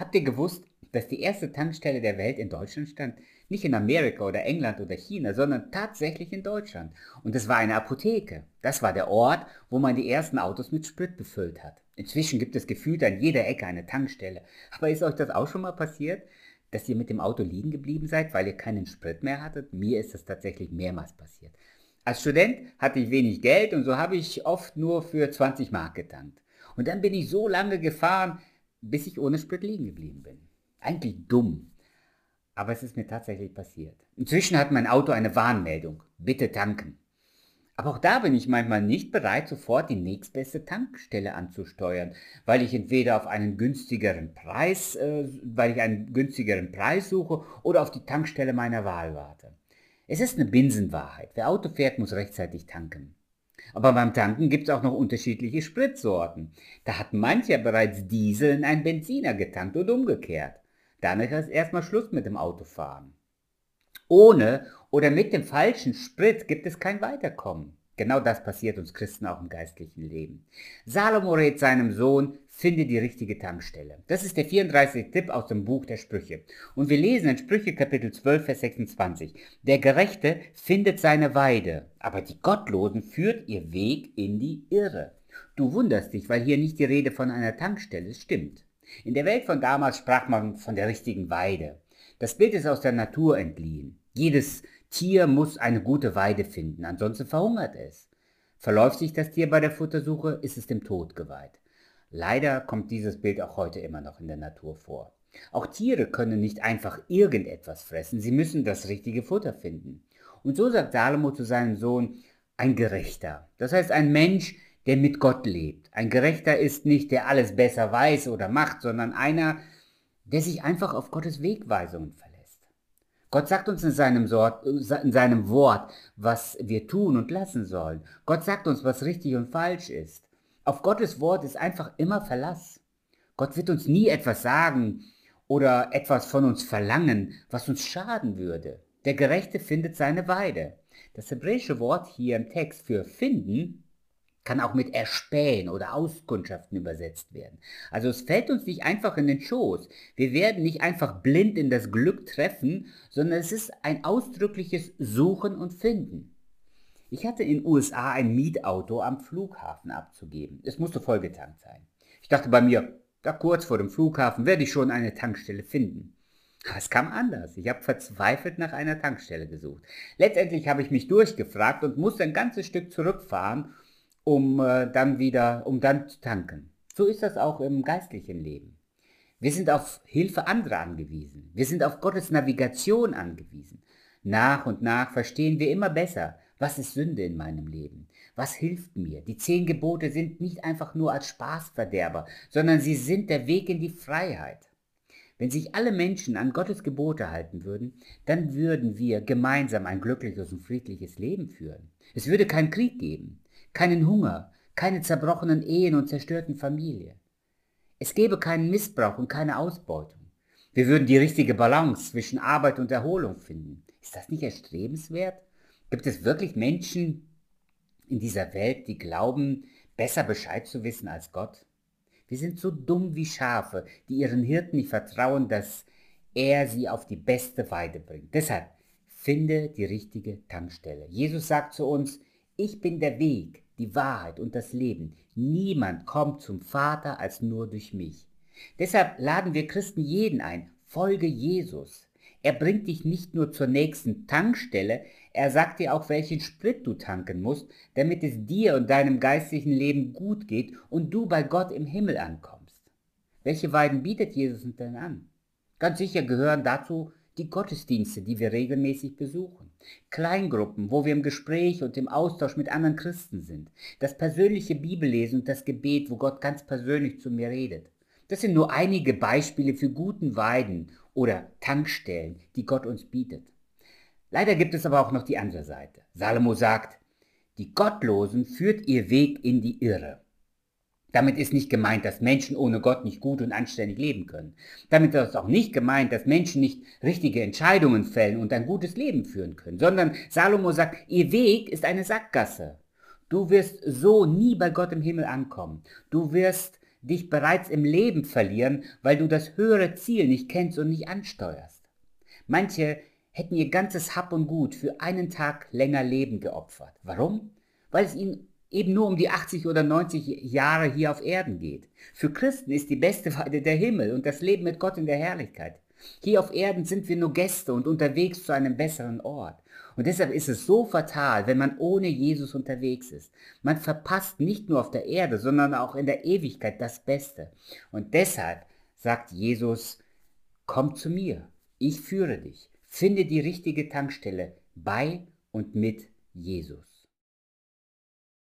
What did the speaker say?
Habt ihr gewusst, dass die erste Tankstelle der Welt in Deutschland stand? Nicht in Amerika oder England oder China, sondern tatsächlich in Deutschland. Und es war eine Apotheke. Das war der Ort, wo man die ersten Autos mit Sprit befüllt hat. Inzwischen gibt es gefühlt an jeder Ecke eine Tankstelle. Aber ist euch das auch schon mal passiert, dass ihr mit dem Auto liegen geblieben seid, weil ihr keinen Sprit mehr hattet? Mir ist das tatsächlich mehrmals passiert. Als Student hatte ich wenig Geld und so habe ich oft nur für 20 Mark getankt. Und dann bin ich so lange gefahren, bis ich ohne Sprit liegen geblieben bin. Eigentlich dumm. Aber es ist mir tatsächlich passiert. Inzwischen hat mein Auto eine Warnmeldung. Bitte tanken. Aber auch da bin ich manchmal nicht bereit, sofort die nächstbeste Tankstelle anzusteuern, weil ich entweder auf einen günstigeren Preis, äh, weil ich einen günstigeren Preis suche oder auf die Tankstelle meiner Wahl warte. Es ist eine Binsenwahrheit. Wer Auto fährt, muss rechtzeitig tanken. Aber beim Tanken gibt es auch noch unterschiedliche Spritsorten. Da hat mancher bereits Diesel in einen Benziner getankt und umgekehrt. Danach ist erstmal Schluss mit dem Autofahren. Ohne oder mit dem falschen Sprit gibt es kein Weiterkommen. Genau das passiert uns Christen auch im geistlichen Leben. Salomo rät seinem Sohn, finde die richtige Tankstelle. Das ist der 34. Tipp aus dem Buch der Sprüche. Und wir lesen in Sprüche Kapitel 12, Vers 26. Der Gerechte findet seine Weide, aber die Gottlosen führt ihr Weg in die Irre. Du wunderst dich, weil hier nicht die Rede von einer Tankstelle stimmt. In der Welt von damals sprach man von der richtigen Weide. Das Bild ist aus der Natur entliehen. Jedes Tier muss eine gute Weide finden, ansonsten verhungert es. Verläuft sich das Tier bei der Futtersuche, ist es dem Tod geweiht. Leider kommt dieses Bild auch heute immer noch in der Natur vor. Auch Tiere können nicht einfach irgendetwas fressen, sie müssen das richtige Futter finden. Und so sagt Salomo zu seinem Sohn, ein Gerechter. Das heißt ein Mensch, der mit Gott lebt. Ein Gerechter ist nicht, der alles besser weiß oder macht, sondern einer, der sich einfach auf Gottes Wegweisungen verlässt. Gott sagt uns in seinem, Sort, in seinem Wort, was wir tun und lassen sollen. Gott sagt uns, was richtig und falsch ist. Auf Gottes Wort ist einfach immer Verlass. Gott wird uns nie etwas sagen oder etwas von uns verlangen, was uns schaden würde. Der Gerechte findet seine Weide. Das hebräische Wort hier im Text für finden kann auch mit erspähen oder auskundschaften übersetzt werden. Also es fällt uns nicht einfach in den Schoß. Wir werden nicht einfach blind in das Glück treffen, sondern es ist ein ausdrückliches Suchen und Finden. Ich hatte in den USA ein Mietauto am Flughafen abzugeben. Es musste vollgetankt sein. Ich dachte bei mir, da kurz vor dem Flughafen werde ich schon eine Tankstelle finden. Es kam anders. Ich habe verzweifelt nach einer Tankstelle gesucht. Letztendlich habe ich mich durchgefragt und musste ein ganzes Stück zurückfahren um äh, dann wieder, um dann zu tanken. So ist das auch im geistlichen Leben. Wir sind auf Hilfe anderer angewiesen. Wir sind auf Gottes Navigation angewiesen. Nach und nach verstehen wir immer besser, was ist Sünde in meinem Leben? Was hilft mir? Die zehn Gebote sind nicht einfach nur als Spaßverderber, sondern sie sind der Weg in die Freiheit. Wenn sich alle Menschen an Gottes Gebote halten würden, dann würden wir gemeinsam ein glückliches und friedliches Leben führen. Es würde keinen Krieg geben keinen Hunger, keine zerbrochenen Ehen und zerstörten Familien. Es gäbe keinen Missbrauch und keine Ausbeutung. Wir würden die richtige Balance zwischen Arbeit und Erholung finden. Ist das nicht erstrebenswert? Gibt es wirklich Menschen in dieser Welt, die glauben, besser Bescheid zu wissen als Gott? Wir sind so dumm wie Schafe, die ihren Hirten nicht vertrauen, dass er sie auf die beste Weide bringt. Deshalb finde die richtige Tankstelle. Jesus sagt zu uns, ich bin der Weg, die Wahrheit und das Leben. Niemand kommt zum Vater als nur durch mich. Deshalb laden wir Christen jeden ein, folge Jesus. Er bringt dich nicht nur zur nächsten Tankstelle, er sagt dir auch, welchen Sprit du tanken musst, damit es dir und deinem geistlichen Leben gut geht und du bei Gott im Himmel ankommst. Welche Weiden bietet Jesus denn an? Ganz sicher gehören dazu die Gottesdienste, die wir regelmäßig besuchen, Kleingruppen, wo wir im Gespräch und im Austausch mit anderen Christen sind, das persönliche Bibellesen und das Gebet, wo Gott ganz persönlich zu mir redet. Das sind nur einige Beispiele für guten Weiden oder Tankstellen, die Gott uns bietet. Leider gibt es aber auch noch die andere Seite. Salomo sagt, die Gottlosen führt ihr Weg in die Irre. Damit ist nicht gemeint, dass Menschen ohne Gott nicht gut und anständig leben können. Damit ist auch nicht gemeint, dass Menschen nicht richtige Entscheidungen fällen und ein gutes Leben führen können, sondern Salomo sagt, ihr Weg ist eine Sackgasse. Du wirst so nie bei Gott im Himmel ankommen. Du wirst dich bereits im Leben verlieren, weil du das höhere Ziel nicht kennst und nicht ansteuerst. Manche hätten ihr ganzes Hab und Gut für einen Tag länger Leben geopfert. Warum? Weil es ihnen eben nur um die 80 oder 90 Jahre hier auf Erden geht. Für Christen ist die beste Weide der Himmel und das Leben mit Gott in der Herrlichkeit. Hier auf Erden sind wir nur Gäste und unterwegs zu einem besseren Ort. Und deshalb ist es so fatal, wenn man ohne Jesus unterwegs ist. Man verpasst nicht nur auf der Erde, sondern auch in der Ewigkeit das Beste. Und deshalb sagt Jesus, komm zu mir, ich führe dich, finde die richtige Tankstelle bei und mit Jesus.